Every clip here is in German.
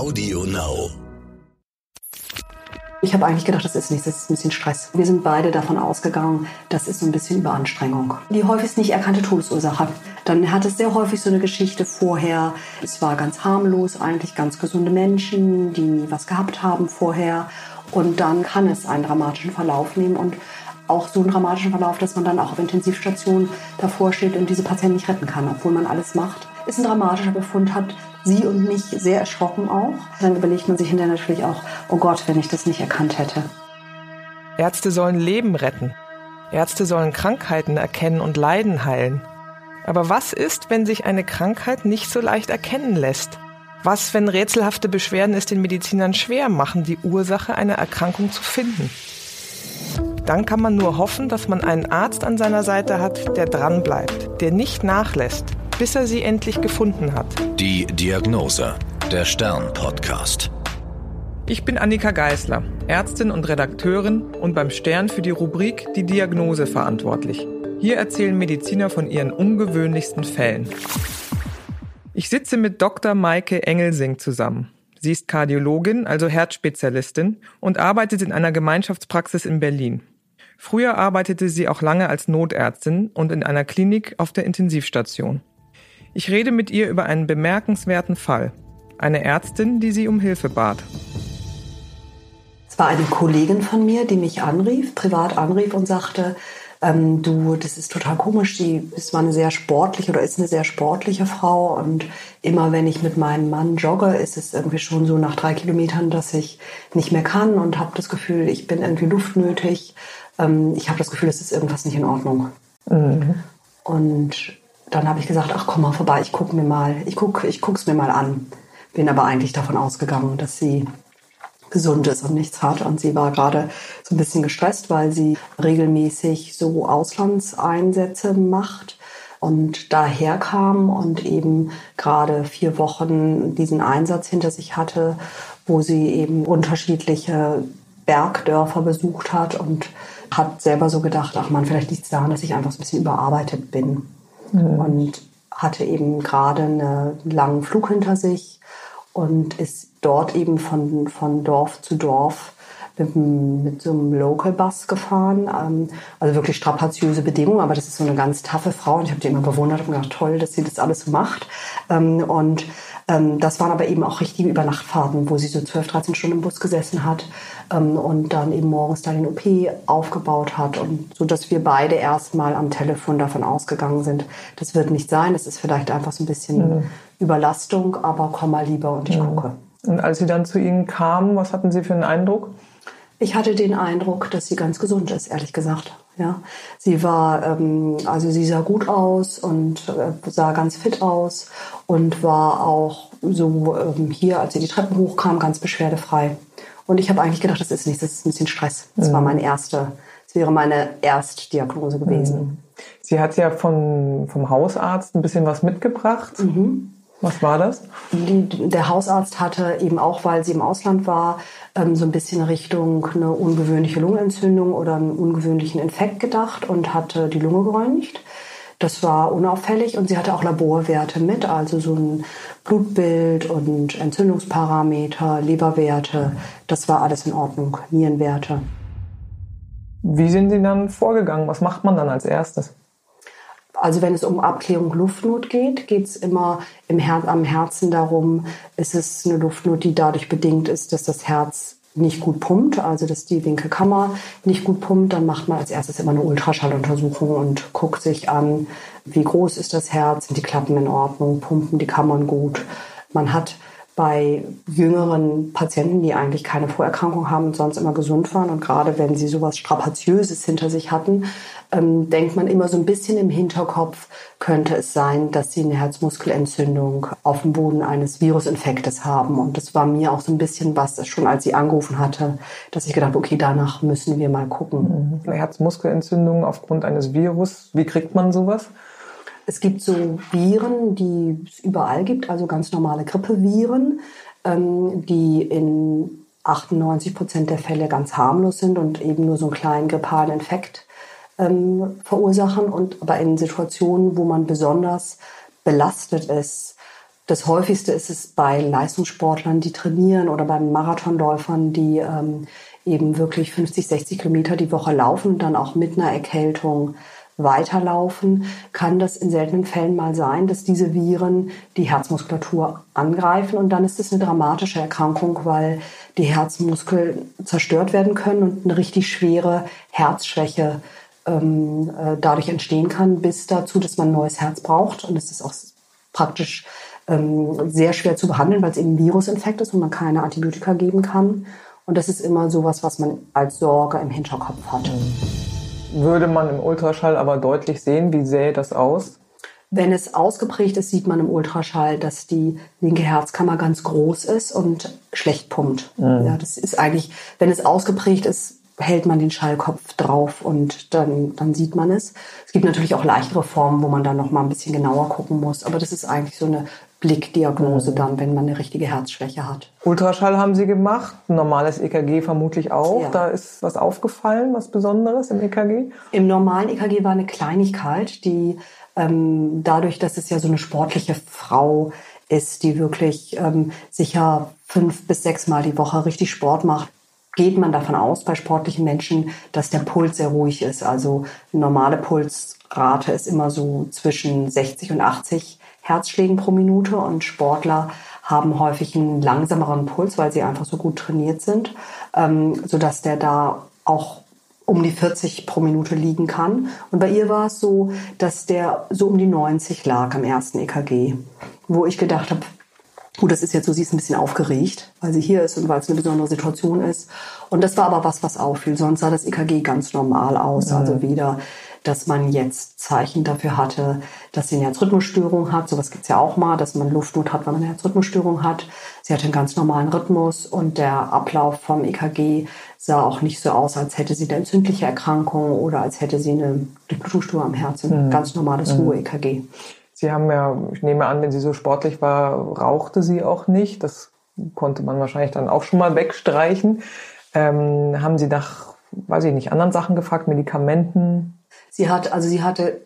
Audio Now. Ich habe eigentlich gedacht, das ist nichts, das ist ein bisschen Stress. Wir sind beide davon ausgegangen, das ist so ein bisschen Überanstrengung. Die häufigst nicht erkannte Todesursache. Dann hat es sehr häufig so eine Geschichte vorher. Es war ganz harmlos, eigentlich ganz gesunde Menschen, die was gehabt haben vorher. Und dann kann es einen dramatischen Verlauf nehmen und auch so einen dramatischen Verlauf, dass man dann auch auf Intensivstation davor steht und diese Patienten nicht retten kann, obwohl man alles macht. Ist ein dramatischer Befund, hat sie und mich sehr erschrocken auch. Dann überlegt man sich hinterher natürlich auch, oh Gott, wenn ich das nicht erkannt hätte. Ärzte sollen Leben retten. Ärzte sollen Krankheiten erkennen und Leiden heilen. Aber was ist, wenn sich eine Krankheit nicht so leicht erkennen lässt? Was, wenn rätselhafte Beschwerden es den Medizinern schwer machen, die Ursache einer Erkrankung zu finden? Dann kann man nur hoffen, dass man einen Arzt an seiner Seite hat, der dranbleibt, der nicht nachlässt, bis er sie endlich gefunden hat. Die Diagnose, der Stern-Podcast. Ich bin Annika Geisler, Ärztin und Redakteurin und beim Stern für die Rubrik Die Diagnose verantwortlich. Hier erzählen Mediziner von ihren ungewöhnlichsten Fällen. Ich sitze mit Dr. Maike Engelsing zusammen. Sie ist Kardiologin, also Herzspezialistin und arbeitet in einer Gemeinschaftspraxis in Berlin. Früher arbeitete sie auch lange als Notärztin und in einer Klinik auf der Intensivstation. Ich rede mit ihr über einen bemerkenswerten Fall. Eine Ärztin, die sie um Hilfe bat. Es war eine Kollegin von mir, die mich anrief, privat anrief und sagte, ähm, du, das ist total komisch, die ist mal eine sehr sportliche oder ist eine sehr sportliche Frau und immer wenn ich mit meinem Mann jogge, ist es irgendwie schon so nach drei Kilometern, dass ich nicht mehr kann und habe das Gefühl, ich bin irgendwie luftnötig. Ähm, ich habe das Gefühl, es ist irgendwas nicht in Ordnung. Mhm. Und dann habe ich gesagt, ach komm mal vorbei, ich gucke mir mal, ich guck, ich guck's mir mal an. Bin aber eigentlich davon ausgegangen, dass sie gesund ist und nichts hat. Und sie war gerade so ein bisschen gestresst, weil sie regelmäßig so Auslandseinsätze macht und daher kam und eben gerade vier Wochen diesen Einsatz hinter sich hatte, wo sie eben unterschiedliche Bergdörfer besucht hat und hat selber so gedacht, ach man, vielleicht liegt es daran, dass ich einfach so ein bisschen überarbeitet bin mhm. und hatte eben gerade einen langen Flug hinter sich und ist dort eben von, von Dorf zu Dorf mit, mit so einem Local Bus gefahren. Ähm, also wirklich strapaziöse Bedingungen, aber das ist so eine ganz taffe Frau und ich habe die immer bewundert und gedacht, toll, dass sie das alles so macht. Ähm, und das waren aber eben auch richtige Übernachtfahrten, wo sie so 12, 13 Stunden im Bus gesessen hat ähm, und dann eben morgens da den OP aufgebaut hat und so, dass wir beide erstmal am Telefon davon ausgegangen sind, das wird nicht sein, das ist vielleicht einfach so ein bisschen mhm. Überlastung, aber komm mal lieber und ich mhm. gucke. Und als sie dann zu Ihnen kamen, was hatten Sie für einen Eindruck? Ich hatte den Eindruck, dass sie ganz gesund ist, ehrlich gesagt. Ja, sie war, ähm, also sie sah gut aus und äh, sah ganz fit aus und war auch so ähm, hier, als sie die Treppen hochkam, ganz beschwerdefrei. Und ich habe eigentlich gedacht, das ist nichts, das ist ein bisschen Stress. Das mhm. war meine erste, das wäre meine Erstdiagnose gewesen. Mhm. Sie hat ja vom, vom Hausarzt ein bisschen was mitgebracht. Mhm. Was war das? Der Hausarzt hatte eben auch, weil sie im Ausland war, ähm, so ein bisschen Richtung eine ungewöhnliche Lungenentzündung oder einen ungewöhnlichen Infekt gedacht und hatte die Lunge gereinigt. Das war unauffällig und sie hatte auch Laborwerte mit, also so ein Blutbild und Entzündungsparameter, Leberwerte. Das war alles in Ordnung, Nierenwerte. Wie sind Sie dann vorgegangen? Was macht man dann als erstes? Also wenn es um Abklärung Luftnot geht, geht es immer im Her am Herzen darum, ist es eine Luftnot, die dadurch bedingt ist, dass das Herz nicht gut pumpt, also dass die linke Kammer nicht gut pumpt, dann macht man als erstes immer eine Ultraschalluntersuchung und guckt sich an, wie groß ist das Herz, sind die Klappen in Ordnung, pumpen die Kammern gut. Man hat bei jüngeren Patienten, die eigentlich keine Vorerkrankung haben und sonst immer gesund waren und gerade wenn sie sowas Strapaziöses hinter sich hatten, ähm, denkt man immer so ein bisschen im Hinterkopf, könnte es sein, dass sie eine Herzmuskelentzündung auf dem Boden eines Virusinfektes haben. Und das war mir auch so ein bisschen was, schon als sie angerufen hatte, dass ich gedacht okay, danach müssen wir mal gucken. Mhm. Herzmuskelentzündung aufgrund eines Virus, wie kriegt man sowas? Es gibt so Viren, die es überall gibt, also ganz normale Grippeviren, ähm, die in 98 Prozent der Fälle ganz harmlos sind und eben nur so einen kleinen grippalen Infekt ähm, verursachen. Und aber in Situationen, wo man besonders belastet ist, Das häufigste ist es bei Leistungssportlern, die trainieren oder bei Marathonläufern, die ähm, eben wirklich 50, 60 Kilometer die Woche laufen und dann auch mit einer Erkältung weiterlaufen, kann das in seltenen Fällen mal sein, dass diese Viren die Herzmuskulatur angreifen und dann ist es eine dramatische Erkrankung, weil die Herzmuskeln zerstört werden können und eine richtig schwere Herzschwäche ähm, äh, dadurch entstehen kann, bis dazu, dass man ein neues Herz braucht und es ist auch praktisch ähm, sehr schwer zu behandeln, weil es eben ein Virusinfekt ist und man keine Antibiotika geben kann. Und das ist immer sowas, was man als Sorge im Hinterkopf hat. Würde man im Ultraschall aber deutlich sehen. Wie sähe das aus? Wenn es ausgeprägt ist, sieht man im Ultraschall, dass die linke Herzkammer ganz groß ist und schlecht pumpt. Mhm. Ja, das ist eigentlich, wenn es ausgeprägt ist, hält man den Schallkopf drauf und dann, dann sieht man es. Es gibt natürlich auch leichtere Formen, wo man dann noch mal ein bisschen genauer gucken muss. Aber das ist eigentlich so eine Blickdiagnose dann, wenn man eine richtige Herzschwäche hat. Ultraschall haben Sie gemacht, normales EKG vermutlich auch. Ja. Da ist was aufgefallen, was Besonderes im EKG? Im normalen EKG war eine Kleinigkeit, die ähm, dadurch, dass es ja so eine sportliche Frau ist, die wirklich ähm, sicher fünf bis sechs Mal die Woche richtig Sport macht, geht man davon aus bei sportlichen Menschen, dass der Puls sehr ruhig ist. Also normale Pulsrate ist immer so zwischen 60 und 80 Herzschlägen pro Minute und Sportler haben häufig einen langsameren Puls, weil sie einfach so gut trainiert sind, ähm, sodass der da auch um die 40 pro Minute liegen kann. Und bei ihr war es so, dass der so um die 90 lag am ersten EKG, wo ich gedacht habe, gut, das ist jetzt so, sie ist ein bisschen aufgeregt, weil sie hier ist und weil es eine besondere Situation ist. Und das war aber was, was auffiel. Sonst sah das EKG ganz normal aus. Also mhm. weder dass man jetzt Zeichen dafür hatte, dass sie eine Herzrhythmusstörung hat. Sowas gibt's ja auch mal, dass man Luftnot hat, wenn man eine Herzrhythmusstörung hat. Sie hatte einen ganz normalen Rhythmus und der Ablauf vom EKG sah auch nicht so aus, als hätte sie eine entzündliche Erkrankung oder als hätte sie eine Durchblutungsstörung am Herzen. Mhm. Ganz normales mhm. Ruhe-EKG. Sie haben ja, ich nehme an, wenn sie so sportlich war, rauchte sie auch nicht. Das konnte man wahrscheinlich dann auch schon mal wegstreichen. Ähm, haben Sie nach, weiß ich nicht, anderen Sachen gefragt, Medikamenten? Sie hat, also sie hatte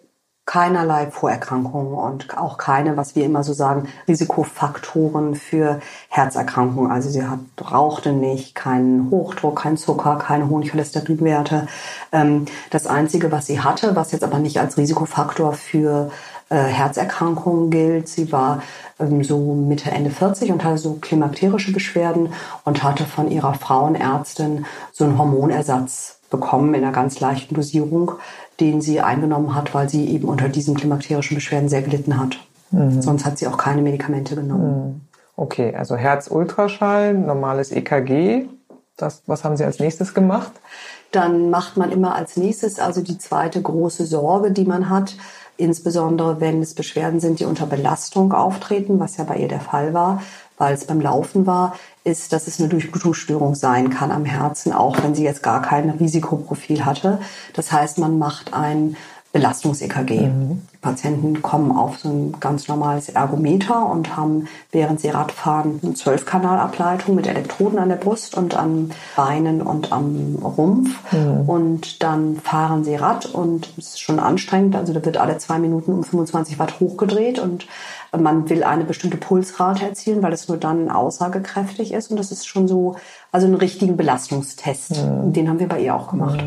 keinerlei Vorerkrankungen und auch keine, was wir immer so sagen, Risikofaktoren für Herzerkrankungen. Also sie hat, rauchte nicht, keinen Hochdruck, keinen Zucker, keine hohen Cholesterinwerte. Ähm, das Einzige, was sie hatte, was jetzt aber nicht als Risikofaktor für äh, Herzerkrankungen gilt, sie war ähm, so Mitte, Ende 40 und hatte so klimakterische Beschwerden und hatte von ihrer Frauenärztin so einen Hormonersatz bekommen in einer ganz leichten Dosierung, den sie eingenommen hat, weil sie eben unter diesen klimakterischen Beschwerden sehr gelitten hat. Mhm. Sonst hat sie auch keine Medikamente genommen. Mhm. Okay, also Herzultraschall, normales EKG. Das, was haben Sie als nächstes gemacht? Dann macht man immer als nächstes also die zweite große Sorge, die man hat, insbesondere wenn es Beschwerden sind, die unter Belastung auftreten, was ja bei ihr der Fall war, weil es beim Laufen war, ist, dass es eine Durchblutungsstörung sein kann am Herzen, auch wenn sie jetzt gar kein Risikoprofil hatte. Das heißt, man macht ein Belastungs-EKG. Mhm. Die Patienten kommen auf so ein ganz normales Ergometer und haben, während sie Radfahren, eine Zwölfkanalableitung mit Elektroden an der Brust und an Beinen und am Rumpf. Mhm. Und dann fahren sie Rad und es ist schon anstrengend. Also da wird alle zwei Minuten um 25 Watt hochgedreht und man will eine bestimmte Pulsrate erzielen, weil es nur dann aussagekräftig ist. Und das ist schon so, also einen richtigen Belastungstest. Mhm. Den haben wir bei ihr auch gemacht.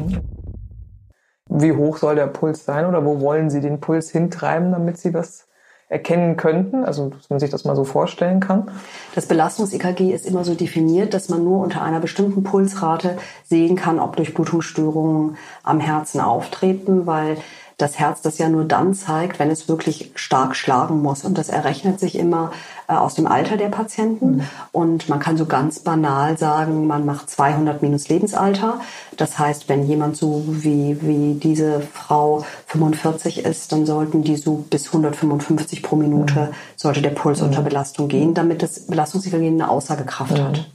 Wie hoch soll der Puls sein oder wo wollen Sie den Puls hintreiben, damit Sie das erkennen könnten? Also, dass man sich das mal so vorstellen kann. Das Belastungs-EKG ist immer so definiert, dass man nur unter einer bestimmten Pulsrate sehen kann, ob Durchblutungsstörungen am Herzen auftreten, weil das Herz das ja nur dann zeigt, wenn es wirklich stark schlagen muss. Und das errechnet sich immer äh, aus dem Alter der Patienten. Mhm. Und man kann so ganz banal sagen, man macht 200 minus Lebensalter. Das heißt, wenn jemand so wie, wie diese Frau 45 ist, dann sollten die so bis 155 pro Minute, mhm. sollte der Puls mhm. unter Belastung gehen, damit das Belastungssymptom eine Aussagekraft mhm. hat.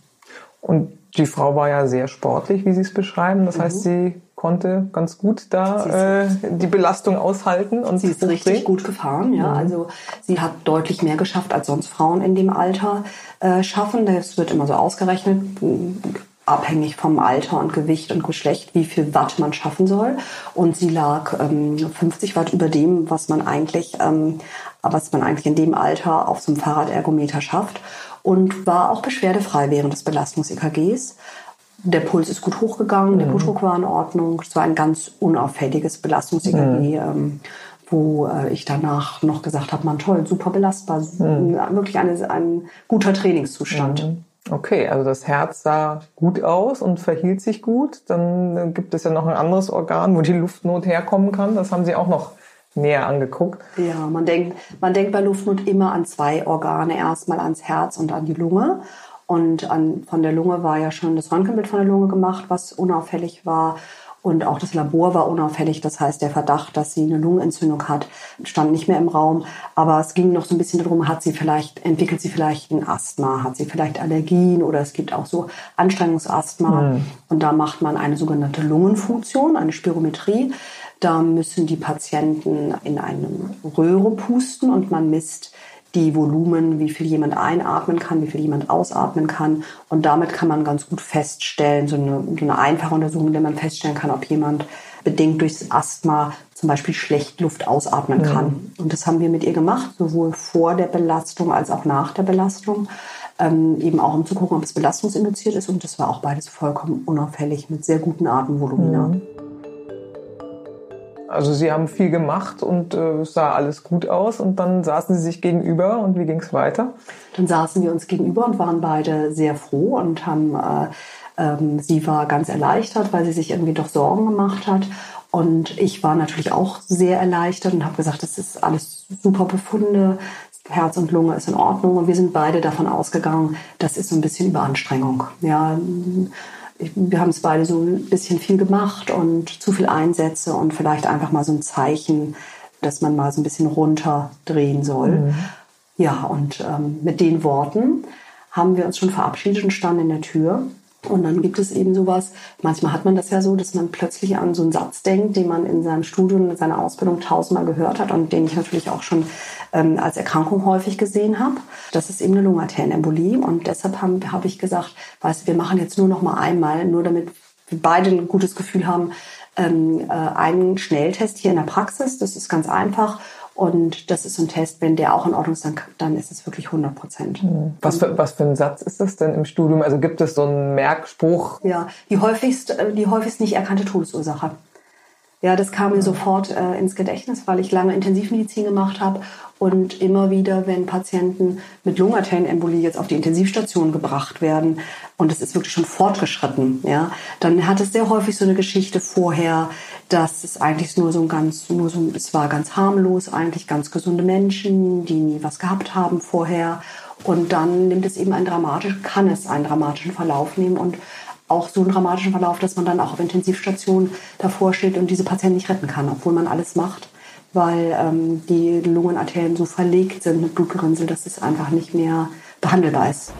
Und die Frau war ja sehr sportlich, wie Sie es beschreiben. Das heißt, mhm. sie konnte ganz gut da äh, die Belastung aushalten und sie ist richtig gut gefahren. Ja, mhm. also sie hat deutlich mehr geschafft als sonst Frauen in dem Alter äh, schaffen. Das wird immer so ausgerechnet abhängig vom Alter und Gewicht und Geschlecht, wie viel Watt man schaffen soll. Und sie lag ähm, 50 Watt über dem, was man eigentlich ähm, was man eigentlich in dem Alter auf so einem Fahrradergometer schafft. Und war auch beschwerdefrei während des Belastungs-EKGs. Der Puls ist gut hochgegangen, mhm. der Blutdruck war in Ordnung. Es war ein ganz unauffälliges Belastungs-EKG. Mhm. Ähm, wo äh, ich danach noch gesagt habe, man toll, super belastbar, mhm. wirklich eine, ein guter Trainingszustand. Mhm. Okay, also das Herz sah gut aus und verhielt sich gut. Dann gibt es ja noch ein anderes Organ, wo die Luftnot herkommen kann. Das haben Sie auch noch näher angeguckt. Ja, man denkt, man denkt bei Luftnot immer an zwei Organe. Erstmal ans Herz und an die Lunge. Und an, von der Lunge war ja schon das Röntgenbild von der Lunge gemacht, was unauffällig war. Und auch das Labor war unauffällig. Das heißt, der Verdacht, dass sie eine Lungenentzündung hat, stand nicht mehr im Raum. Aber es ging noch so ein bisschen darum, hat sie vielleicht, entwickelt sie vielleicht ein Asthma, hat sie vielleicht Allergien oder es gibt auch so Anstrengungsasthma. Mhm. Und da macht man eine sogenannte Lungenfunktion, eine Spirometrie. Da müssen die Patienten in einem Röhre pusten und man misst die Volumen, wie viel jemand einatmen kann, wie viel jemand ausatmen kann. Und damit kann man ganz gut feststellen, so eine, so eine einfache Untersuchung, in der man feststellen kann, ob jemand bedingt durchs Asthma zum Beispiel schlecht Luft ausatmen kann. Mhm. Und das haben wir mit ihr gemacht, sowohl vor der Belastung als auch nach der Belastung. Ähm, eben auch um zu gucken, ob es belastungsinduziert ist. Und das war auch beides vollkommen unauffällig mit sehr guten Atemvolumina. Mhm. Also sie haben viel gemacht und äh, sah alles gut aus und dann saßen sie sich gegenüber und wie ging es weiter? Dann saßen wir uns gegenüber und waren beide sehr froh und haben, äh, ähm, sie war ganz erleichtert, weil sie sich irgendwie doch Sorgen gemacht hat. Und ich war natürlich auch sehr erleichtert und habe gesagt, das ist alles super Befunde, Herz und Lunge ist in Ordnung. Und wir sind beide davon ausgegangen, das ist so ein bisschen Überanstrengung. Ja, wir haben es beide so ein bisschen viel gemacht und zu viel Einsätze und vielleicht einfach mal so ein Zeichen, dass man mal so ein bisschen runterdrehen soll. Mhm. Ja, und ähm, mit den Worten haben wir uns schon verabschiedet und standen in der Tür. Und dann gibt es eben sowas, manchmal hat man das ja so, dass man plötzlich an so einen Satz denkt, den man in seinem Studium, in seiner Ausbildung tausendmal gehört hat und den ich natürlich auch schon ähm, als Erkrankung häufig gesehen habe. Das ist eben eine Lungenarterienembolie und deshalb habe hab ich gesagt, weißt du, wir machen jetzt nur noch mal einmal, nur damit wir beide ein gutes Gefühl haben, ähm, äh, einen Schnelltest hier in der Praxis. Das ist ganz einfach und das ist so ein Test, wenn der auch in Ordnung ist, dann, dann ist es wirklich 100 Prozent. Mhm. Was für, was für ein Satz ist das denn im Studium? Also gibt es so einen Merkspruch? Ja, die häufigst, äh, die häufigst nicht erkannte Todesursache. Ja, das kam mir mhm. sofort äh, ins Gedächtnis, weil ich lange Intensivmedizin gemacht habe und immer wieder, wenn Patienten mit Lungenarterienembolie jetzt auf die Intensivstation gebracht werden und es ist wirklich schon fortgeschritten, ja, dann hat es sehr häufig so eine Geschichte vorher, dass es eigentlich nur so ein ganz, nur so, es war ganz harmlos, eigentlich ganz gesunde Menschen, die nie was gehabt haben vorher. Und dann nimmt es eben einen dramatischen, kann es einen dramatischen Verlauf nehmen und auch so einen dramatischen Verlauf, dass man dann auch auf Intensivstation davor steht und diese Patienten nicht retten kann, obwohl man alles macht weil ähm, die Lungenarterien so verlegt sind mit Blutgerinnsel, dass es einfach nicht mehr behandelbar ist.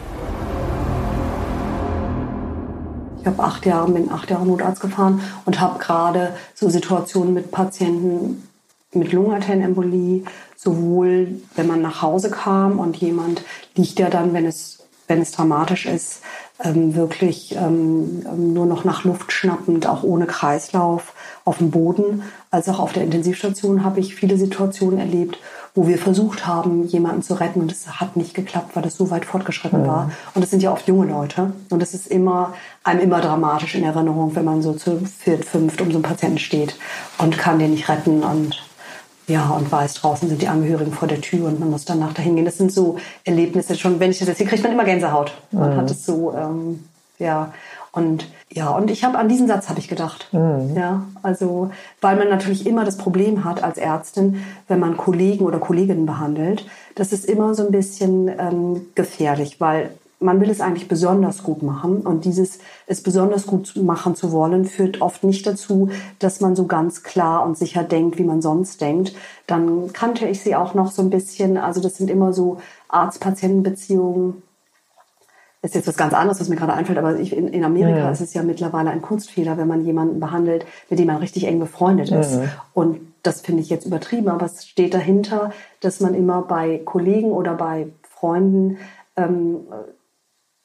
Ich habe acht Jahre, bin acht Jahre Notarzt gefahren und habe gerade so Situationen mit Patienten mit Lungenarterienembolie, sowohl wenn man nach Hause kam und jemand liegt ja dann, wenn es, wenn es dramatisch ist, ähm, wirklich ähm, nur noch nach Luft schnappend, auch ohne Kreislauf auf dem Boden, als auch auf der Intensivstation habe ich viele Situationen erlebt, wo wir versucht haben, jemanden zu retten und es hat nicht geklappt, weil das so weit fortgeschritten mhm. war. Und das sind ja oft junge Leute und es ist immer einem immer dramatisch in Erinnerung, wenn man so zu viert, fünft um so einen Patienten steht und kann den nicht retten und ja, und weiß, draußen sind die Angehörigen vor der Tür und man muss danach dahin gehen. Das sind so Erlebnisse schon, wenn ich das erzähle, kriegt man immer Gänsehaut. Man mhm. hat es so, ähm, ja. Und ja, und ich habe an diesen Satz habe ich gedacht. Mhm. Ja, also weil man natürlich immer das Problem hat als Ärztin, wenn man Kollegen oder Kolleginnen behandelt, das ist immer so ein bisschen ähm, gefährlich, weil man will es eigentlich besonders gut machen und dieses es besonders gut machen zu wollen führt oft nicht dazu, dass man so ganz klar und sicher denkt, wie man sonst denkt. Dann kannte ich sie auch noch so ein bisschen, also das sind immer so Arzt-Patienten-Beziehungen. Ist jetzt was ganz anderes, was mir gerade einfällt, aber ich, in, in, Amerika ja. ist es ja mittlerweile ein Kunstfehler, wenn man jemanden behandelt, mit dem man richtig eng befreundet ist. Ja. Und das finde ich jetzt übertrieben, aber es steht dahinter, dass man immer bei Kollegen oder bei Freunden ähm,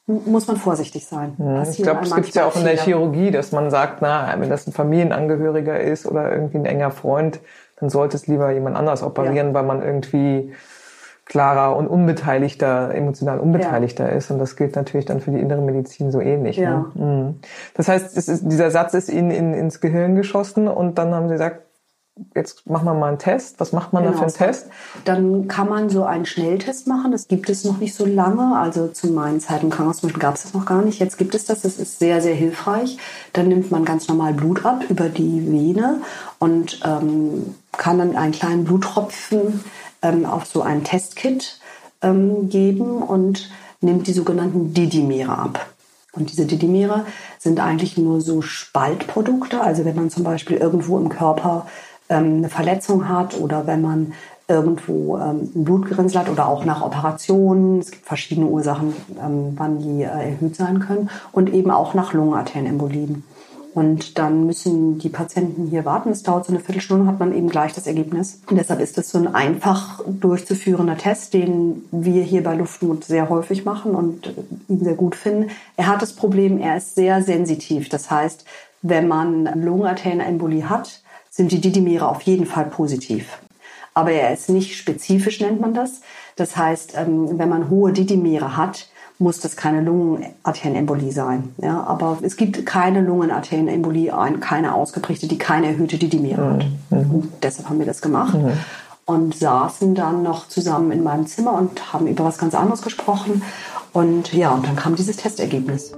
muss man vorsichtig sein. Ja, ich glaube, es gibt ja auch in der Chirurgie, dass man sagt, na, wenn das ein Familienangehöriger ist oder irgendwie ein enger Freund, dann sollte es lieber jemand anders operieren, weil man irgendwie klarer und unbeteiligter, emotional unbeteiligter ja. ist. Und das gilt natürlich dann für die innere Medizin so ähnlich. Ja. Ne? Mhm. Das heißt, ist, dieser Satz ist Ihnen in, ins Gehirn geschossen und dann haben Sie gesagt, jetzt machen wir mal einen Test. Was macht man genau. da für einen Test? Dann kann man so einen Schnelltest machen. Das gibt es noch nicht so lange. Also zu meinen Zeiten im Krankenhaus gab es das noch gar nicht. Jetzt gibt es das. Das ist sehr, sehr hilfreich. Dann nimmt man ganz normal Blut ab über die Vene und ähm, kann dann einen kleinen Bluttropfen ähm, auf so ein Testkit ähm, geben und nimmt die sogenannten Didimere ab. Und diese Didimere sind eigentlich nur so Spaltprodukte. Also wenn man zum Beispiel irgendwo im Körper ähm, eine Verletzung hat oder wenn man irgendwo ähm, ein Blutgerinnsel hat oder auch nach Operationen. Es gibt verschiedene Ursachen, ähm, wann die äh, erhöht sein können und eben auch nach Lungenarterienembolien. Und dann müssen die Patienten hier warten. Es dauert so eine Viertelstunde, hat man eben gleich das Ergebnis. Und deshalb ist es so ein einfach durchzuführender Test, den wir hier bei Luftmut sehr häufig machen und ihn sehr gut finden. Er hat das Problem, er ist sehr sensitiv. Das heißt, wenn man Lungenarterienembolie hat, sind die Didymere auf jeden Fall positiv. Aber er ist nicht spezifisch, nennt man das. Das heißt, ähm, wenn man hohe Didymere hat, muss das keine Lungenarterienembolie sein. Ja, aber es gibt keine Lungenarterienembolie, keine ausgeprägte, die keine erhöhte Didymere hat. Mhm. deshalb haben wir das gemacht. Mhm. Und saßen dann noch zusammen in meinem Zimmer und haben über was ganz anderes gesprochen. Und ja, und dann kam dieses Testergebnis.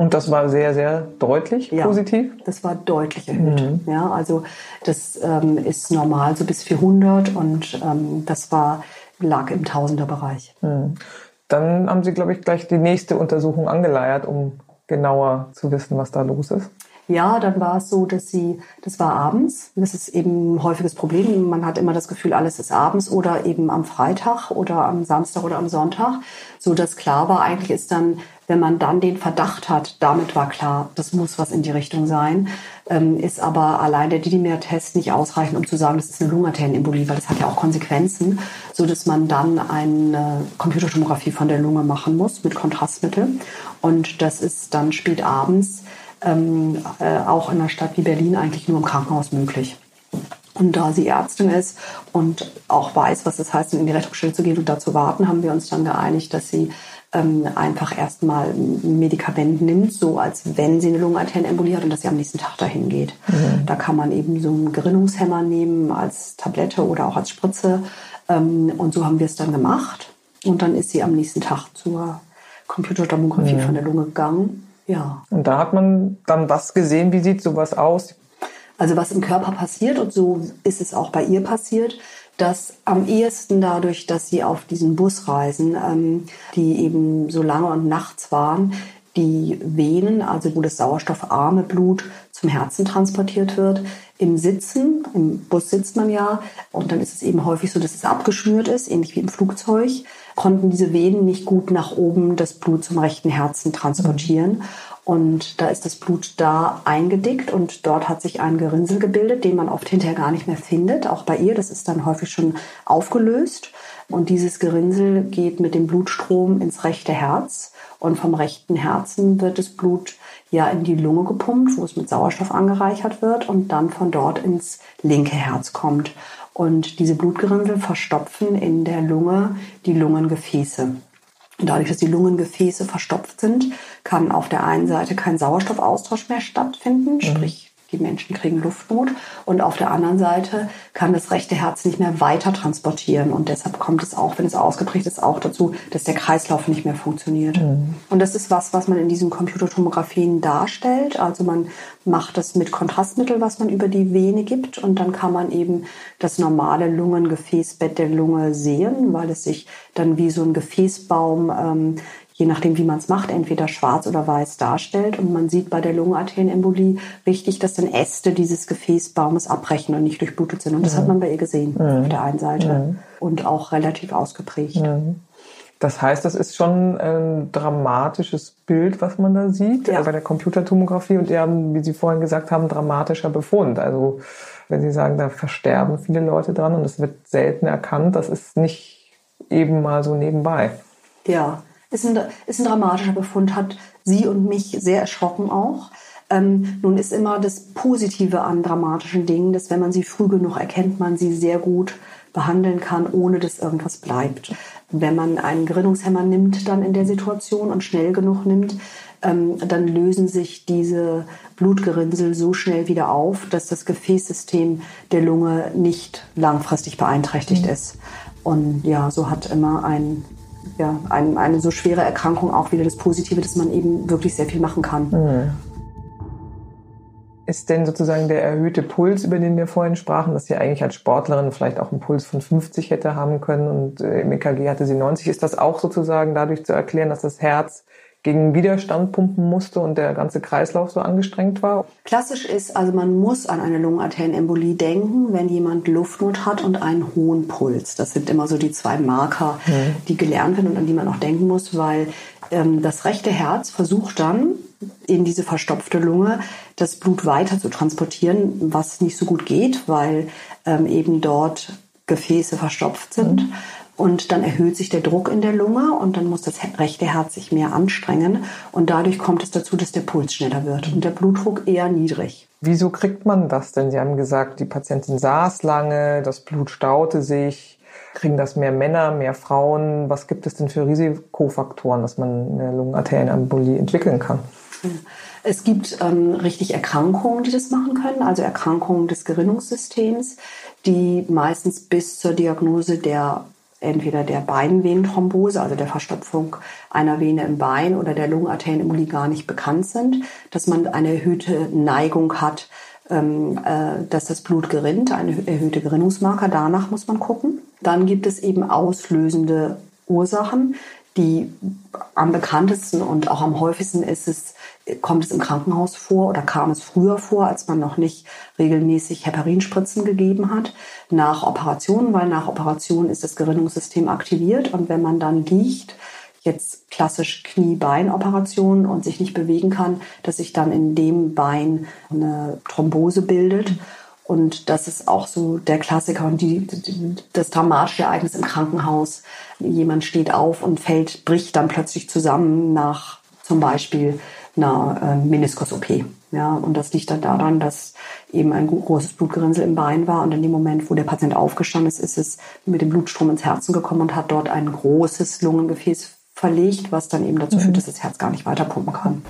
Und das war sehr, sehr deutlich ja, positiv? Das war deutlich erhöht. Mhm. Ja, also das ähm, ist normal so bis 400 und ähm, das war lag im Tausenderbereich. Hm. Dann haben Sie, glaube ich, gleich die nächste Untersuchung angeleiert, um genauer zu wissen, was da los ist. Ja, dann war es so, dass sie, das war abends. Das ist eben ein häufiges Problem. Man hat immer das Gefühl, alles ist abends oder eben am Freitag oder am Samstag oder am Sonntag. So dass klar war, eigentlich ist dann, wenn man dann den Verdacht hat, damit war klar, das muss was in die Richtung sein, ähm, ist aber allein der Didymer-Test nicht ausreichend, um zu sagen, das ist eine Lungenarterienembolie, weil das hat ja auch Konsequenzen, so dass man dann eine Computertomographie von der Lunge machen muss mit Kontrastmittel. Und das ist dann spät abends ähm, äh, auch in einer Stadt wie Berlin eigentlich nur im Krankenhaus möglich. Und da sie Ärztin ist und auch weiß, was es heißt, in die Rettungsstelle zu gehen und da zu warten, haben wir uns dann geeinigt, dass sie ähm, einfach erstmal ein Medikament nimmt, so als wenn sie eine Lungenarterienembolie hat und dass sie am nächsten Tag dahin geht. Mhm. Da kann man eben so einen Gerinnungshemmer nehmen als Tablette oder auch als Spritze. Ähm, und so haben wir es dann gemacht. Und dann ist sie am nächsten Tag zur Computertomographie mhm. von der Lunge gegangen. Ja. Und da hat man dann was gesehen, wie sieht sowas aus? Also was im Körper passiert und so ist es auch bei ihr passiert, dass am ehesten dadurch, dass sie auf diesen Busreisen, ähm, die eben so lange und nachts waren, die Venen, also wo das sauerstoffarme Blut zum Herzen transportiert wird, im Sitzen, im Bus sitzt man ja, und dann ist es eben häufig so, dass es abgeschnürt ist, ähnlich wie im Flugzeug, konnten diese Venen nicht gut nach oben das Blut zum rechten Herzen transportieren. Und da ist das Blut da eingedickt und dort hat sich ein Gerinnsel gebildet, den man oft hinterher gar nicht mehr findet. Auch bei ihr, das ist dann häufig schon aufgelöst. Und dieses Gerinnsel geht mit dem Blutstrom ins rechte Herz. Und vom rechten Herzen wird das Blut ja in die Lunge gepumpt, wo es mit Sauerstoff angereichert wird und dann von dort ins linke Herz kommt. Und diese Blutgerinnsel verstopfen in der Lunge die Lungengefäße. Und dadurch, dass die Lungengefäße verstopft sind, kann auf der einen Seite kein Sauerstoffaustausch mehr stattfinden, mhm. sprich die Menschen kriegen Luftnot und auf der anderen Seite kann das rechte Herz nicht mehr weiter transportieren und deshalb kommt es auch, wenn es ausgeprägt ist, auch dazu, dass der Kreislauf nicht mehr funktioniert. Mhm. Und das ist was, was man in diesen Computertomographien darstellt. Also man macht das mit Kontrastmittel, was man über die Vene gibt und dann kann man eben das normale Lungengefäßbett der Lunge sehen, weil es sich dann wie so ein Gefäßbaum ähm, je nachdem, wie man es macht, entweder schwarz oder weiß darstellt. Und man sieht bei der Lungenarterienembolie richtig, dass dann Äste dieses Gefäßbaumes abbrechen und nicht durchblutet sind. Und das mhm. hat man bei ihr gesehen mhm. auf der einen Seite mhm. und auch relativ ausgeprägt. Das heißt, das ist schon ein dramatisches Bild, was man da sieht ja. bei der Computertomographie und ja, wie Sie vorhin gesagt haben, dramatischer Befund. Also wenn Sie sagen, da versterben viele Leute dran und es wird selten erkannt, das ist nicht eben mal so nebenbei. Ja, ist ein, ist ein dramatischer Befund, hat sie und mich sehr erschrocken auch. Ähm, nun ist immer das Positive an dramatischen Dingen, dass wenn man sie früh genug erkennt, man sie sehr gut behandeln kann, ohne dass irgendwas bleibt. Wenn man einen Gerinnungshemmer nimmt dann in der Situation und schnell genug nimmt, ähm, dann lösen sich diese Blutgerinnsel so schnell wieder auf, dass das Gefäßsystem der Lunge nicht langfristig beeinträchtigt mhm. ist. Und ja, so hat immer ein, ja, ein, eine so schwere Erkrankung auch wieder das Positive, dass man eben wirklich sehr viel machen kann. Mhm. Ist denn sozusagen der erhöhte Puls, über den wir vorhin sprachen, dass sie eigentlich als Sportlerin vielleicht auch einen Puls von 50 hätte haben können und äh, im EKG hatte sie 90, ist das auch sozusagen dadurch zu erklären, dass das Herz gegen Widerstand pumpen musste und der ganze Kreislauf so angestrengt war? Klassisch ist, also man muss an eine Lungenarterienembolie denken, wenn jemand Luftnot hat und einen hohen Puls. Das sind immer so die zwei Marker, mhm. die gelernt werden und an die man auch denken muss, weil ähm, das rechte Herz versucht dann in diese verstopfte Lunge das Blut weiter zu transportieren, was nicht so gut geht, weil ähm, eben dort Gefäße verstopft sind. Mhm. Und dann erhöht sich der Druck in der Lunge und dann muss das rechte Herz sich mehr anstrengen. Und dadurch kommt es dazu, dass der Puls schneller wird und der Blutdruck eher niedrig. Wieso kriegt man das denn? Sie haben gesagt, die Patientin saß lange, das Blut staute sich. Kriegen das mehr Männer, mehr Frauen? Was gibt es denn für Risikofaktoren, dass man eine Lungenarterienembolie entwickeln kann? Es gibt ähm, richtig Erkrankungen, die das machen können, also Erkrankungen des Gerinnungssystems, die meistens bis zur Diagnose der entweder der Beinvenenthrombose, also der Verstopfung einer Vene im Bein oder der Lungenarterienembolie gar nicht bekannt sind, dass man eine erhöhte Neigung hat, ähm, äh, dass das Blut gerinnt, eine erhöhte Gerinnungsmarker, danach muss man gucken. Dann gibt es eben auslösende Ursachen, die am bekanntesten und auch am häufigsten ist es, kommt es im Krankenhaus vor oder kam es früher vor, als man noch nicht regelmäßig Heparinspritzen gegeben hat, nach Operationen, weil nach Operationen ist das Gerinnungssystem aktiviert und wenn man dann liegt, jetzt klassisch Knie-Bein-Operationen und sich nicht bewegen kann, dass sich dann in dem Bein eine Thrombose bildet. Und das ist auch so der Klassiker und die, das dramatische Ereignis im Krankenhaus. Jemand steht auf und fällt, bricht dann plötzlich zusammen nach zum Beispiel einer äh, Meniskus-OP. Ja, und das liegt dann daran, dass eben ein großes Blutgerinnsel im Bein war und in dem Moment, wo der Patient aufgestanden ist, ist es mit dem Blutstrom ins Herzen gekommen und hat dort ein großes Lungengefäß verlegt, was dann eben dazu mhm. führt, dass das Herz gar nicht weiter pumpen kann.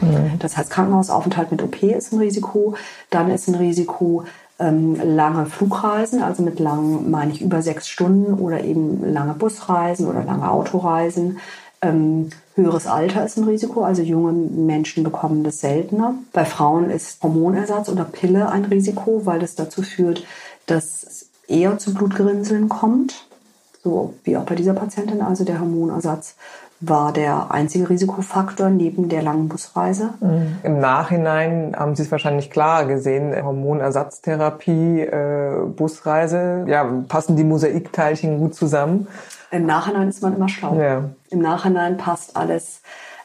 Mhm. Das heißt, Krankenhausaufenthalt mit OP ist ein Risiko. Dann ist ein Risiko ähm, lange Flugreisen, also mit lang meine ich über sechs Stunden oder eben lange Busreisen oder lange Autoreisen. Ähm, höheres Alter ist ein Risiko, also junge Menschen bekommen das seltener. Bei Frauen ist Hormonersatz oder Pille ein Risiko, weil das dazu führt, dass es eher zu Blutgerinnseln kommt, so wie auch bei dieser Patientin. Also der Hormonersatz war der einzige Risikofaktor neben der langen Busreise. Mhm. Im Nachhinein haben Sie es wahrscheinlich klar gesehen, Hormonersatztherapie, äh, Busreise, ja, passen die Mosaikteilchen gut zusammen. Im Nachhinein ist man immer schlau. Ja. Im Nachhinein passt alles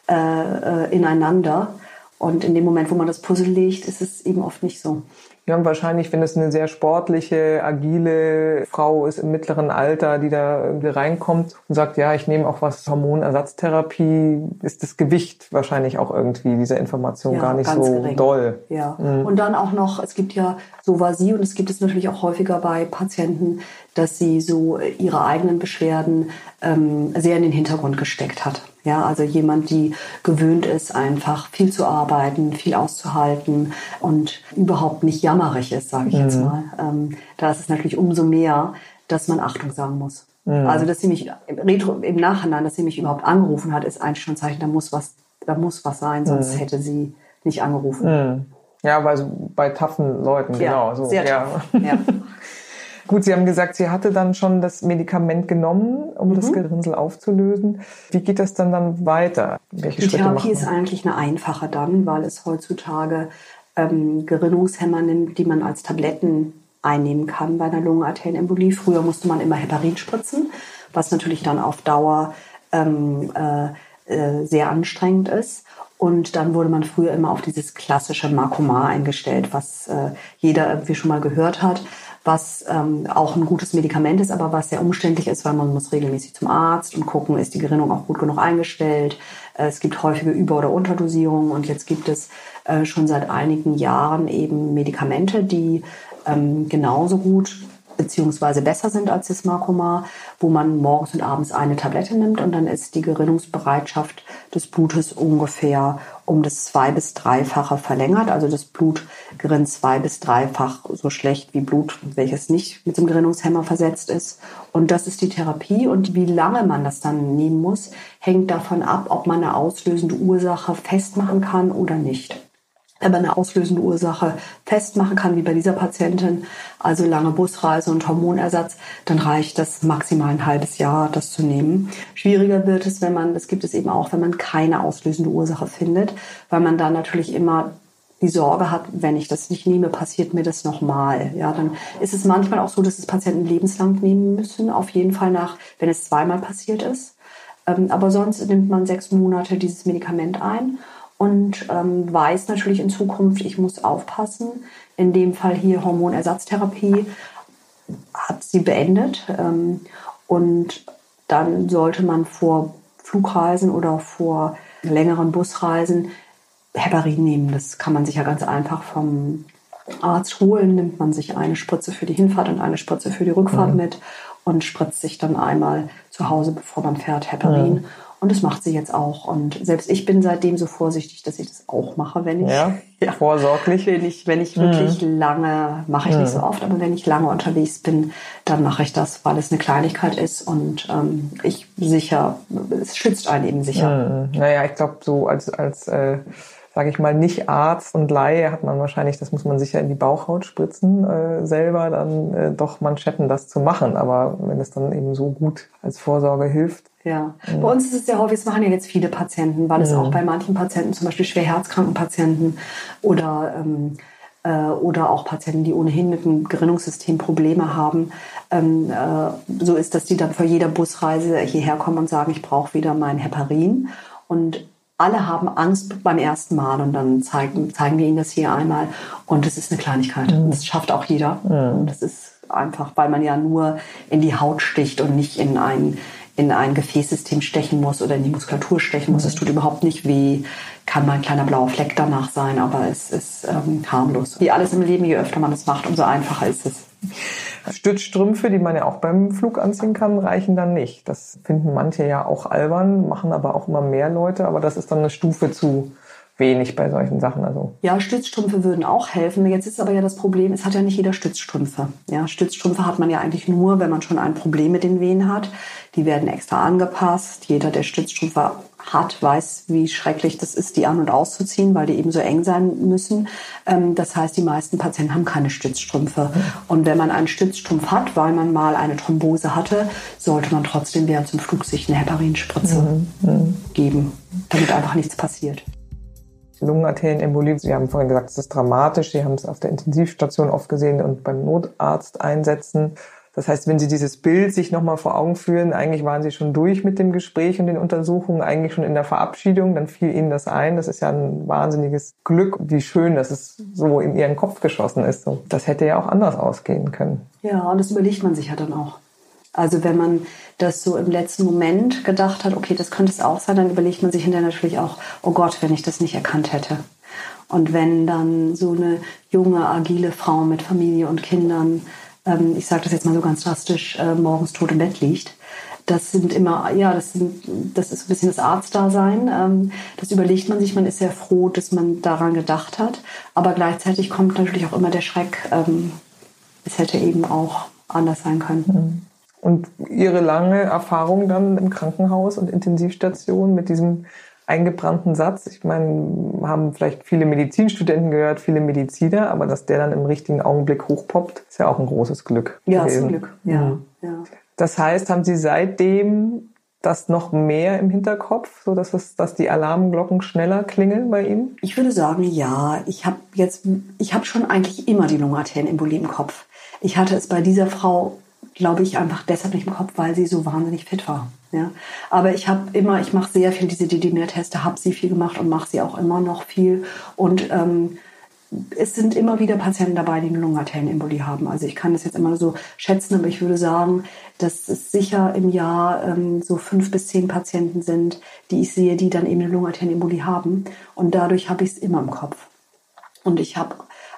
äh, äh, ineinander. Und in dem Moment, wo man das Puzzle legt, ist es eben oft nicht so. Ja, und wahrscheinlich, wenn es eine sehr sportliche, agile Frau ist im mittleren Alter, die da irgendwie reinkommt und sagt, ja, ich nehme auch was Hormonersatztherapie, ist das Gewicht wahrscheinlich auch irgendwie dieser Information ja, gar nicht so gering. doll. Ja. Mhm. Und dann auch noch, es gibt ja so war sie und es gibt es natürlich auch häufiger bei Patienten, dass sie so ihre eigenen Beschwerden ähm, sehr in den Hintergrund gesteckt hat. Ja, also jemand, die gewöhnt ist, einfach viel zu arbeiten, viel auszuhalten und überhaupt nicht jammerig ist, sage ich mhm. jetzt mal. Ähm, da ist es natürlich umso mehr, dass man Achtung sagen muss. Mhm. Also, dass sie mich retro, im Nachhinein, dass sie mich überhaupt angerufen hat, ist eigentlich schon ein Zeichen, da muss was, da muss was sein, sonst mhm. hätte sie nicht angerufen. Mhm. Ja, bei, bei taffen Leuten, ja, genau. So. Sehr ja. Ja. Gut, Sie haben gesagt, Sie hatte dann schon das Medikament genommen, um mhm. das Gerinnsel aufzulösen. Wie geht das dann dann weiter? Welche Die Schritte Therapie ist eigentlich eine einfache dann, weil es heutzutage ähm, Gerinnungshemmer nimmt, die man als Tabletten einnehmen kann bei einer Lungenarterienembolie. Früher musste man immer Heparin spritzen, was natürlich dann auf Dauer ähm, äh, äh, sehr anstrengend ist. Und dann wurde man früher immer auf dieses klassische Markomar eingestellt, was äh, jeder irgendwie schon mal gehört hat. Was ähm, auch ein gutes Medikament ist, aber was sehr umständlich ist, weil man muss regelmäßig zum Arzt und gucken, ist die Gerinnung auch gut genug eingestellt. Äh, es gibt häufige Über- oder Unterdosierungen und jetzt gibt es äh, schon seit einigen Jahren eben Medikamente, die ähm, genauso gut beziehungsweise besser sind als das Marcomar, wo man morgens und abends eine Tablette nimmt und dann ist die Gerinnungsbereitschaft des Blutes ungefähr um das zwei- bis dreifache verlängert. Also das Blut gerinnt zwei- bis dreifach so schlecht wie Blut, welches nicht mit dem Gerinnungshemmer versetzt ist. Und das ist die Therapie. Und wie lange man das dann nehmen muss, hängt davon ab, ob man eine auslösende Ursache festmachen kann oder nicht wenn man eine auslösende Ursache festmachen kann, wie bei dieser Patientin, also lange Busreise und Hormonersatz, dann reicht das maximal ein halbes Jahr, das zu nehmen. Schwieriger wird es, wenn man, das gibt es eben auch, wenn man keine auslösende Ursache findet, weil man dann natürlich immer die Sorge hat, wenn ich das nicht nehme, passiert mir das nochmal. Ja, dann ist es manchmal auch so, dass es Patienten lebenslang nehmen müssen, auf jeden Fall nach, wenn es zweimal passiert ist. Ähm, aber sonst nimmt man sechs Monate dieses Medikament ein und ähm, weiß natürlich in Zukunft, ich muss aufpassen. In dem Fall hier Hormonersatztherapie hat sie beendet ähm, und dann sollte man vor Flugreisen oder vor längeren Busreisen Heparin nehmen. Das kann man sich ja ganz einfach vom Arzt holen. Nimmt man sich eine Spritze für die Hinfahrt und eine Spritze für die Rückfahrt mhm. mit und spritzt sich dann einmal zu Hause, bevor man fährt, Heparin. Mhm. Und das macht sie jetzt auch. Und selbst ich bin seitdem so vorsichtig, dass ich das auch mache, wenn ich ja, ja vorsorglich, wenn ich wenn ich wirklich mhm. lange mache ich mhm. nicht so oft, aber wenn ich lange unterwegs bin, dann mache ich das, weil es eine Kleinigkeit ist und ähm, ich sicher, es schützt einen eben sicher. Mhm. Naja, ich glaube so als als äh, sage ich mal, nicht Arzt und Laie hat man wahrscheinlich, das muss man sicher in die Bauchhaut spritzen, äh, selber dann äh, doch Manschetten das zu machen. Aber wenn es dann eben so gut als Vorsorge hilft, ja, bei uns ist es sehr häufig, das machen ja jetzt viele Patienten, weil es mhm. auch bei manchen Patienten, zum Beispiel schwer herzkranken Patienten oder, ähm, äh, oder auch Patienten, die ohnehin mit dem Gerinnungssystem Probleme haben, ähm, äh, so ist, dass die dann vor jeder Busreise hierher kommen und sagen, ich brauche wieder mein Heparin. Und alle haben Angst beim ersten Mal und dann zeigen, zeigen wir ihnen das hier einmal. Und das ist eine Kleinigkeit. Mhm. Das schafft auch jeder. Mhm. Das ist einfach, weil man ja nur in die Haut sticht und nicht in ein in ein Gefäßsystem stechen muss oder in die Muskulatur stechen muss. Es tut überhaupt nicht weh, kann mal ein kleiner blauer Fleck danach sein, aber es ist ähm, harmlos. Wie alles im Leben, je öfter man es macht, umso einfacher ist es. Stützstrümpfe, die man ja auch beim Flug anziehen kann, reichen dann nicht. Das finden manche ja auch albern, machen aber auch immer mehr Leute, aber das ist dann eine Stufe zu wenig bei solchen Sachen. Also. Ja, Stützstrümpfe würden auch helfen. Jetzt ist aber ja das Problem, es hat ja nicht jeder Stützstrümpfe. Ja, Stützstrümpfe hat man ja eigentlich nur, wenn man schon ein Problem mit den Venen hat. Die werden extra angepasst. Jeder, der Stützstrümpfe hat, weiß, wie schrecklich das ist, die an- und auszuziehen, weil die eben so eng sein müssen. Ähm, das heißt, die meisten Patienten haben keine Stützstrümpfe. Und wenn man einen Stützstrumpf hat, weil man mal eine Thrombose hatte, sollte man trotzdem während zum Flug sich eine Heparinspritze mhm. mhm. geben, damit einfach nichts passiert. Lungenarterienembolie. Sie haben vorhin gesagt, es ist dramatisch. Sie haben es auf der Intensivstation oft gesehen und beim Notarzt einsetzen. Das heißt, wenn Sie dieses Bild sich nochmal vor Augen führen, eigentlich waren Sie schon durch mit dem Gespräch und den Untersuchungen, eigentlich schon in der Verabschiedung, dann fiel Ihnen das ein. Das ist ja ein wahnsinniges Glück, wie schön, dass es so in Ihren Kopf geschossen ist. Das hätte ja auch anders ausgehen können. Ja, und das überlegt man sich ja dann auch. Also wenn man das so im letzten Moment gedacht hat, okay, das könnte es auch sein, dann überlegt man sich hinterher natürlich auch, oh Gott, wenn ich das nicht erkannt hätte. Und wenn dann so eine junge, agile Frau mit Familie und Kindern, ähm, ich sage das jetzt mal so ganz drastisch, äh, morgens tot im Bett liegt, das sind immer, ja, das, sind, das ist ein bisschen das Arztdasein. Ähm, das überlegt man sich, man ist sehr froh, dass man daran gedacht hat. Aber gleichzeitig kommt natürlich auch immer der Schreck, ähm, es hätte eben auch anders sein können. Und Ihre lange Erfahrung dann im Krankenhaus und Intensivstation mit diesem eingebrannten Satz. Ich meine, haben vielleicht viele Medizinstudenten gehört, viele Mediziner, aber dass der dann im richtigen Augenblick hochpoppt, ist ja auch ein großes Glück. Ja, gewesen. ist ein Glück. Ja, mhm. ja. Das heißt, haben Sie seitdem das noch mehr im Hinterkopf, so dass es, dass die Alarmglocken schneller klingeln bei Ihnen? Ich würde sagen, ja. Ich habe jetzt, ich habe schon eigentlich immer die Lungenarterienembolie im Kopf. Ich hatte es bei dieser Frau glaube ich, einfach deshalb nicht im Kopf, weil sie so wahnsinnig fit war. Ja. Aber ich habe immer, ich mache sehr viel diese DDMR-Teste, habe sie viel gemacht und mache sie auch immer noch viel. Und ähm, es sind immer wieder Patienten dabei, die eine Lungenarterienembolie haben. Also ich kann das jetzt immer so schätzen, aber ich würde sagen, dass es sicher im Jahr ähm, so fünf bis zehn Patienten sind, die ich sehe, die dann eben eine Lungenarterienembolie haben. Und dadurch habe ich es immer im Kopf. Und ich habe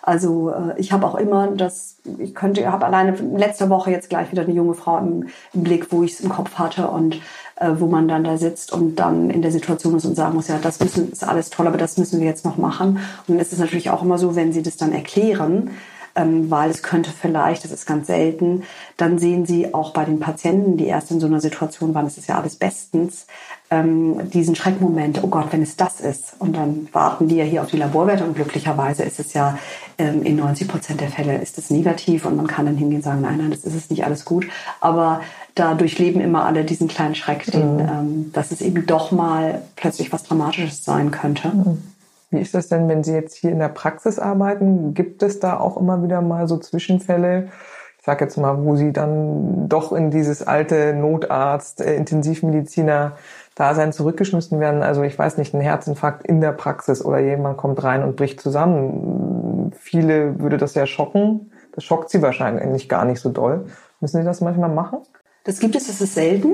also äh, ich habe auch immer das, ich könnte, ich habe alleine letzte Woche jetzt gleich wieder eine junge Frau im, im Blick, wo ich es im Kopf hatte und äh, wo man dann da sitzt und dann in der Situation ist und sagen muss, ja, das müssen, ist alles toll, aber das müssen wir jetzt noch machen. Und dann ist es natürlich auch immer so, wenn sie das dann erklären, ähm, weil es könnte vielleicht, das ist ganz selten, dann sehen Sie auch bei den Patienten, die erst in so einer Situation waren, es ist ja alles bestens, ähm, diesen Schreckmoment, oh Gott, wenn es das ist. Und dann warten die ja hier auf die Laborwerte und glücklicherweise ist es ja in 90 Prozent der Fälle ist es negativ und man kann dann hingehen und sagen, nein, nein, das ist es nicht, alles gut. Aber da durchleben immer alle diesen kleinen Schreck, den, mhm. ähm, dass es eben doch mal plötzlich was Dramatisches sein könnte. Mhm. Wie ist das denn, wenn Sie jetzt hier in der Praxis arbeiten? Gibt es da auch immer wieder mal so Zwischenfälle? Ich sage jetzt mal, wo Sie dann doch in dieses alte Notarzt, äh, Intensivmediziner Dasein zurückgeschmissen werden. Also ich weiß nicht, ein Herzinfarkt in der Praxis oder jemand kommt rein und bricht zusammen. Viele würde das ja schocken. Das schockt sie wahrscheinlich gar nicht so doll. Müssen Sie das manchmal machen? Das gibt es, das ist selten.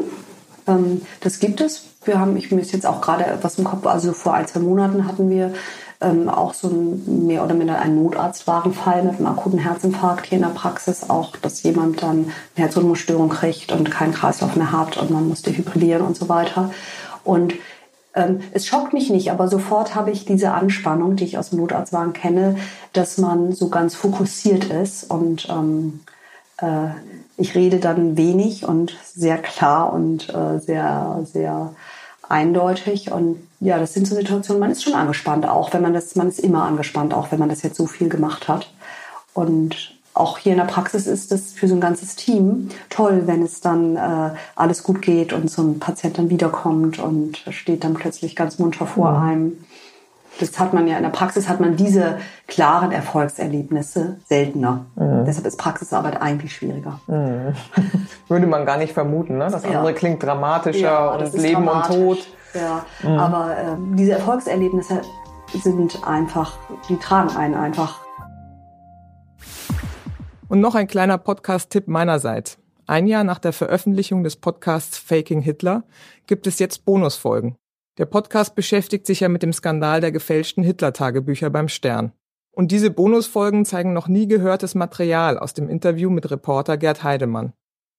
Ähm, das gibt es. Wir haben, ich mir ist jetzt auch gerade etwas im Kopf, also vor ein, zwei Monaten hatten wir ähm, auch so ein, mehr oder minder einen Notarztwagenfall mit einem akuten Herzinfarkt hier in der Praxis. Auch, dass jemand dann eine Herzrhythmusstörung kriegt und keinen Kreislauf mehr hat und man musste hybridieren und so weiter. Und ähm, es schockt mich nicht, aber sofort habe ich diese Anspannung, die ich aus dem Notarztwagen kenne, dass man so ganz fokussiert ist und ähm, äh, ich rede dann wenig und sehr klar und äh, sehr, sehr eindeutig. Und ja, das sind so Situationen, man ist schon angespannt, auch wenn man das, man ist immer angespannt, auch wenn man das jetzt so viel gemacht hat. Und auch hier in der Praxis ist es für so ein ganzes Team toll, wenn es dann äh, alles gut geht und so ein Patient dann wiederkommt und steht dann plötzlich ganz munter vor mhm. einem das hat man ja in der Praxis hat man diese klaren Erfolgserlebnisse seltener. Mhm. Deshalb ist Praxisarbeit eigentlich schwieriger. Mhm. Würde man gar nicht vermuten, ne? Das andere ja. klingt dramatischer ja, und Leben dramatisch. und Tod. Ja, mhm. aber äh, diese Erfolgserlebnisse sind einfach, die tragen einen einfach. Und noch ein kleiner Podcast-Tipp meinerseits. Ein Jahr nach der Veröffentlichung des Podcasts Faking Hitler gibt es jetzt Bonusfolgen. Der Podcast beschäftigt sich ja mit dem Skandal der gefälschten Hitler-Tagebücher beim Stern. Und diese Bonusfolgen zeigen noch nie gehörtes Material aus dem Interview mit Reporter Gerd Heidemann.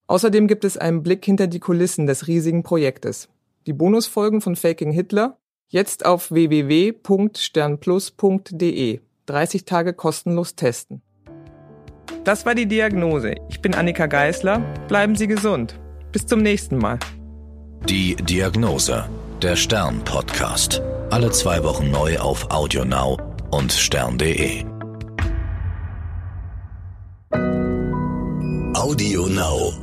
Außerdem gibt es einen Blick hinter die Kulissen des riesigen Projektes. Die Bonusfolgen von Faking Hitler jetzt auf www.sternplus.de. 30 Tage kostenlos testen. Das war die Diagnose. Ich bin Annika Geißler. Bleiben Sie gesund. Bis zum nächsten Mal. Die Diagnose der Stern-Podcast. Alle zwei Wochen neu auf AudioNow und stern.de. AudioNow.